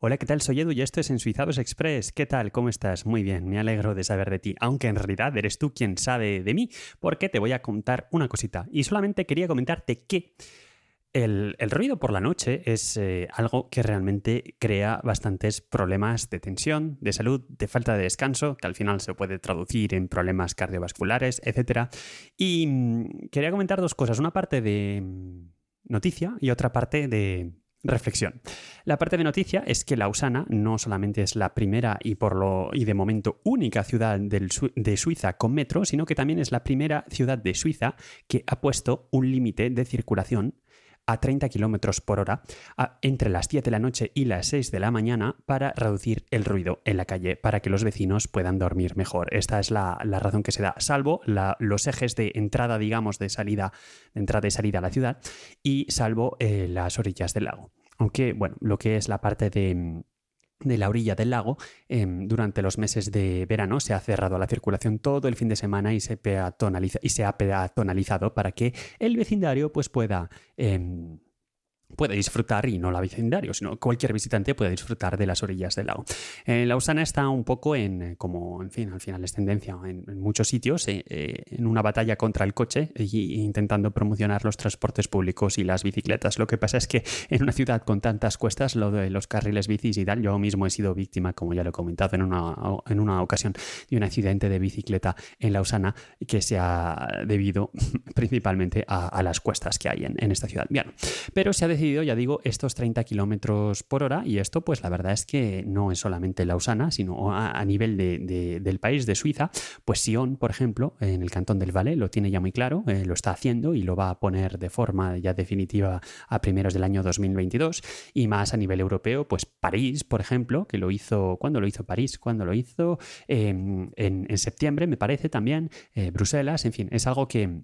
Hola, ¿qué tal? Soy Edu y esto es En Suizados Express. ¿Qué tal? ¿Cómo estás? Muy bien, me alegro de saber de ti, aunque en realidad eres tú quien sabe de mí, porque te voy a contar una cosita. Y solamente quería comentarte que el, ruido por la noche es eh, algo que realmente crea bastantes problemas de tensión, de salud, de falta de descanso, que al final se puede traducir en problemas cardiovasculares, etc. Y mm, quería comentar dos cosas. Una parte de mm, noticia y otra parte de Reflexión. La parte de noticia es que Lausana no solamente es la primera y por lo y de momento única ciudad de Suiza con metro, sino que también es la primera ciudad de Suiza que ha puesto un límite de circulación a 30 kilómetros por hora entre las 10 de la noche y las 6 de la mañana para reducir el ruido en la calle, para que los vecinos puedan dormir mejor. Esta es la, razón que se da, salvo los ejes de entrada, digamos, de salida, de entrada y salida a la ciudad, y salvo eh, las orillas del lago. Aunque, bueno, lo que es la parte de, la orilla del lago, em, durante los meses de verano se ha cerrado la circulación todo el fin de semana y se, peatonaliza, y se ha peatonalizado para que el vecindario pues, pueda em, puede disfrutar, y no la vecindario, sino cualquier visitante puede disfrutar de las orillas del lago. Eh, Lausana está un poco en, eh, como, en fin, al final es tendencia en, muchos sitios, eh, en una batalla contra el coche e intentando promocionar los transportes públicos y las bicicletas. Lo que pasa es que en una ciudad con tantas cuestas, lo de los carriles bicis y tal, yo mismo he sido víctima, como ya lo he comentado en una, en una ocasión, de un accidente de bicicleta en Lausana que se ha debido principalmente a, las cuestas que hay en, en esta ciudad. Bien, pero se ha decidido, ya digo, estos 30 kilómetros por hora y esto pues la verdad es que no es solamente Lausana, sino a, nivel del país, de Suiza, pues Sion, por ejemplo, en el cantón del Valais lo tiene ya muy claro, eh, lo está haciendo y lo va a poner de forma ya definitiva a primeros del año 2022 y más a nivel europeo, pues París, por ejemplo, que lo hizo, ¿cuándo lo hizo París? ¿Cuándo lo hizo? Em, en, septiembre, me parece también, eh, Bruselas, en fin, es algo que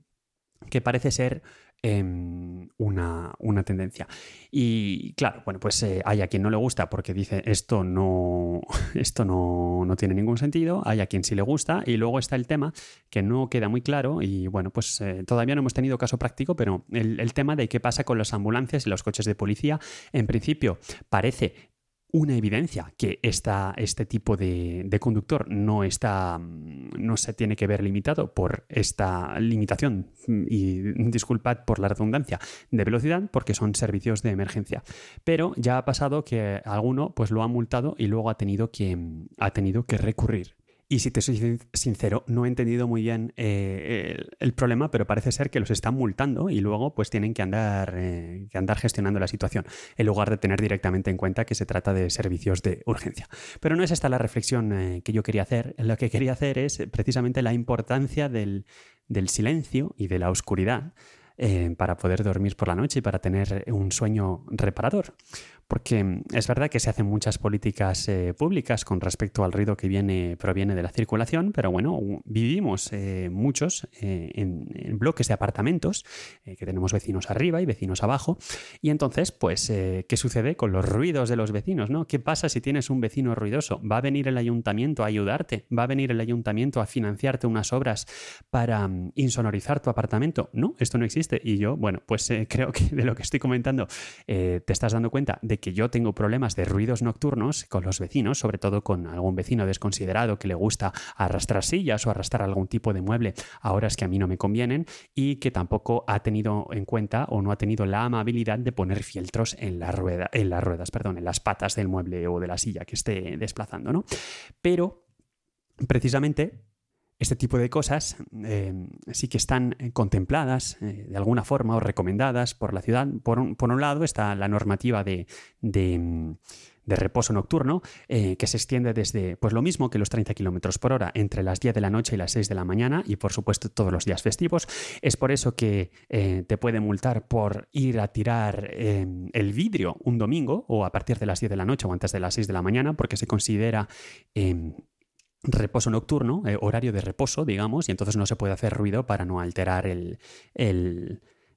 que parece ser em, una, tendencia. Y claro, bueno, pues eh, hay a quien no le gusta porque dice esto no, esto no, tiene ningún sentido, hay a quien sí le gusta, y luego está el tema que no queda muy claro, y bueno, pues eh, todavía no hemos tenido caso práctico, pero el, el tema de qué pasa con las ambulancias y los coches de policía, en principio parece una evidencia que esta, este tipo de, conductor no, está, no se tiene que ver limitado por esta limitación, y disculpad por la redundancia, de velocidad, porque son servicios de emergencia. Pero ya ha pasado que alguno pues, lo ha multado y luego ha tenido que, ha tenido que recurrir y si te soy sincero, no he entendido muy bien eh, el, problema, pero parece ser que los están multando y luego pues tienen que andar, eh, que andar gestionando la situación, en lugar de tener directamente en cuenta que se trata de servicios de urgencia. Pero no es esta la reflexión eh, que yo quería hacer. Lo que quería hacer es precisamente la importancia del, del silencio y de la oscuridad para poder dormir por la noche y para tener un sueño reparador porque es verdad que se hacen muchas políticas eh, públicas con respecto al ruido que viene, proviene de la circulación, pero bueno, vivimos eh, muchos eh, en, bloques de apartamentos, que tenemos vecinos arriba y vecinos abajo, y entonces, pues, ¿qué sucede con los ruidos de los vecinos? ¿no? ¿Qué pasa si tienes un vecino ruidoso? ¿Va a venir el ayuntamiento a ayudarte? ¿Va a venir el ayuntamiento a financiarte unas obras para mm, insonorizar tu apartamento? No, esto no existe. Y yo, bueno, pues creo que de lo que estoy comentando te estás dando cuenta de que yo tengo problemas de ruidos nocturnos con los vecinos, sobre todo con algún vecino desconsiderado que le gusta arrastrar sillas o arrastrar algún tipo de mueble a horas que a mí no me convienen y que tampoco ha tenido en cuenta o no ha tenido la amabilidad de poner fieltros en, la rueda, en las ruedas, perdón, en las patas del mueble o de la silla que esté desplazando, ¿no? Pero precisamente este tipo de cosas eh, sí que están eh, contempladas eh, de alguna forma o recomendadas por la ciudad. Por un, lado está la normativa de, mm, reposo nocturno, que se extiende desde pues lo mismo que los 30 km por hora entre las 10 de la noche y las 6 de la mañana y por supuesto todos los días festivos. Es por eso que te puede multar por ir a tirar el vidrio un domingo o a partir de las 10 de la noche o antes de las 6 de la mañana porque se considera reposo nocturno, eh, horario de reposo, digamos, y entonces no se puede hacer ruido para no alterar el,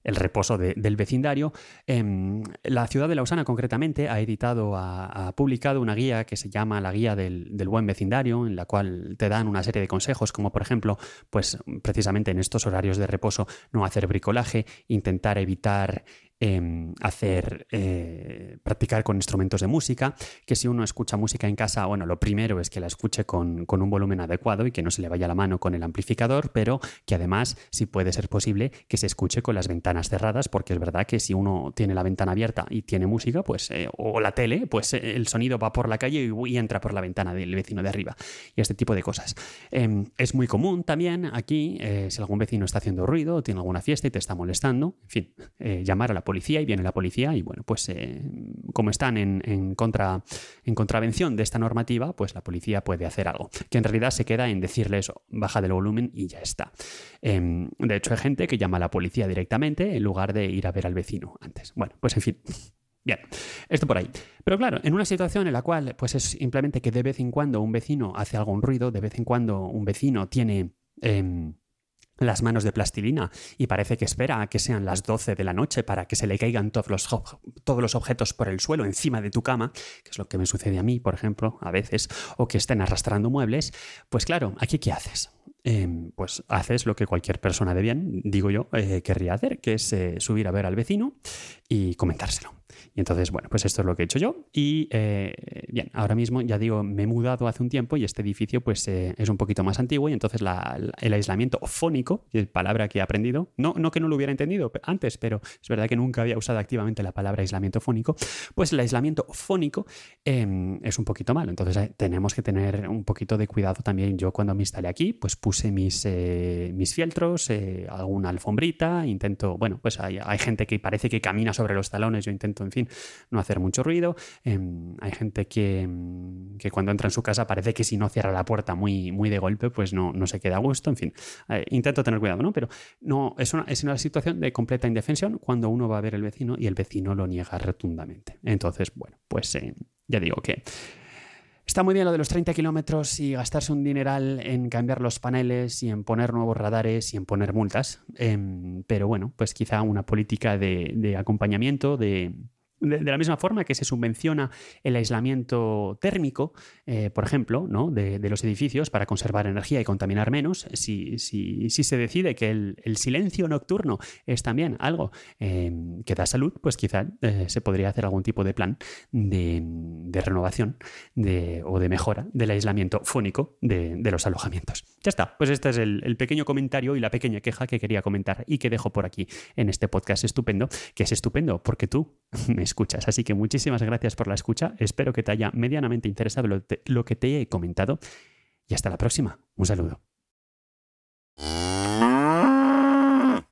reposo del vecindario. Em, la ciudad de Lausana, concretamente, ha editado, ha, publicado una guía que se llama la guía del, buen vecindario, en la cual te dan una serie de consejos, como por ejemplo, pues precisamente en estos horarios de reposo, no hacer bricolaje, intentar evitar em, hacer, eh, practicar con instrumentos de música, que si uno escucha música en casa, bueno, lo primero es que la escuche con, con un volumen adecuado y que no se le vaya la mano con el amplificador, pero que además, si puede ser posible, que se escuche con las ventanas cerradas, porque es verdad que si uno tiene la ventana abierta y tiene música, pues, eh, o la tele, pues eh, el sonido va por la calle y, entra por la ventana del vecino de arriba. Y este tipo de cosas. Em, es muy común también aquí, si algún vecino está haciendo ruido o tiene alguna fiesta y te está molestando, en fin, llamar a la policía y viene la policía y bueno, pues como están en, contra, en contravención de esta normativa, pues la policía puede hacer algo. Que en realidad se queda en decirle eso, baja del volumen y ya está. Em, de hecho, hay gente que llama a la policía directamente en lugar de ir a ver al vecino antes. Bueno, pues en fin. Bien, esto por ahí. Pero claro, en una situación en la cual pues es simplemente que de vez en cuando un vecino hace algún ruido, de vez en cuando un vecino tiene... Em, las manos de plastilina y parece que espera a que sean las 12 de la noche para que se le caigan todos los, todos los objetos por el suelo encima de tu cama, que es lo que me sucede a mí, por ejemplo, a veces, o que estén arrastrando muebles, pues claro, aquí ¿qué haces? Em, pues haces lo que cualquier persona de bien, digo yo, eh, querría hacer, que es eh, subir a ver al vecino y comentárselo. Y entonces, bueno, pues esto es lo que he hecho yo. Y eh, bien, ahora mismo ya digo, me he mudado hace un tiempo y este edificio pues eh, es un poquito más antiguo y entonces el aislamiento fónico, palabra que he aprendido, no, no que no lo hubiera entendido antes, pero es verdad que nunca había usado activamente la palabra aislamiento fónico, pues el aislamiento fónico em, es un poquito malo. Entonces eh, tenemos que tener un poquito de cuidado también. Yo cuando me instalé aquí, pues puse mis, mis fieltros, alguna alfombrita, intento, bueno, pues hay, hay gente que parece que camina sobre los talones, yo intento, en fin, no hacer mucho ruido. Em, hay gente em, que, cuando entra en su casa parece que si no cierra la puerta muy, muy de golpe, pues no, no se queda a gusto. En fin, eh, intento tener cuidado, ¿no? Pero no, es una, es una situación de completa indefensión cuando uno va a ver al vecino y el vecino lo niega rotundamente. Entonces, bueno, pues eh, ya digo que... Está muy bien lo de los 30 kilómetros y gastarse un dineral en cambiar los paneles y en poner nuevos radares y en poner multas, em, pero bueno, pues quizá una política de acompañamiento, de, de, la misma forma que se subvenciona el aislamiento térmico, eh, por ejemplo, ¿no? de, los edificios para conservar energía y contaminar menos, si, si, si se decide que el, silencio nocturno es también algo eh, que da salud, pues quizá eh, se podría hacer algún tipo de plan de, renovación o de mejora del aislamiento fónico de, los alojamientos. Ya está, pues este es el, el pequeño comentario y la pequeña queja que quería comentar y que dejo por aquí en este podcast estupendo, que es estupendo porque tú me escuchas. Así que muchísimas gracias por la escucha. Espero que te haya medianamente interesado lo, que te he comentado. Y hasta la próxima. Un saludo.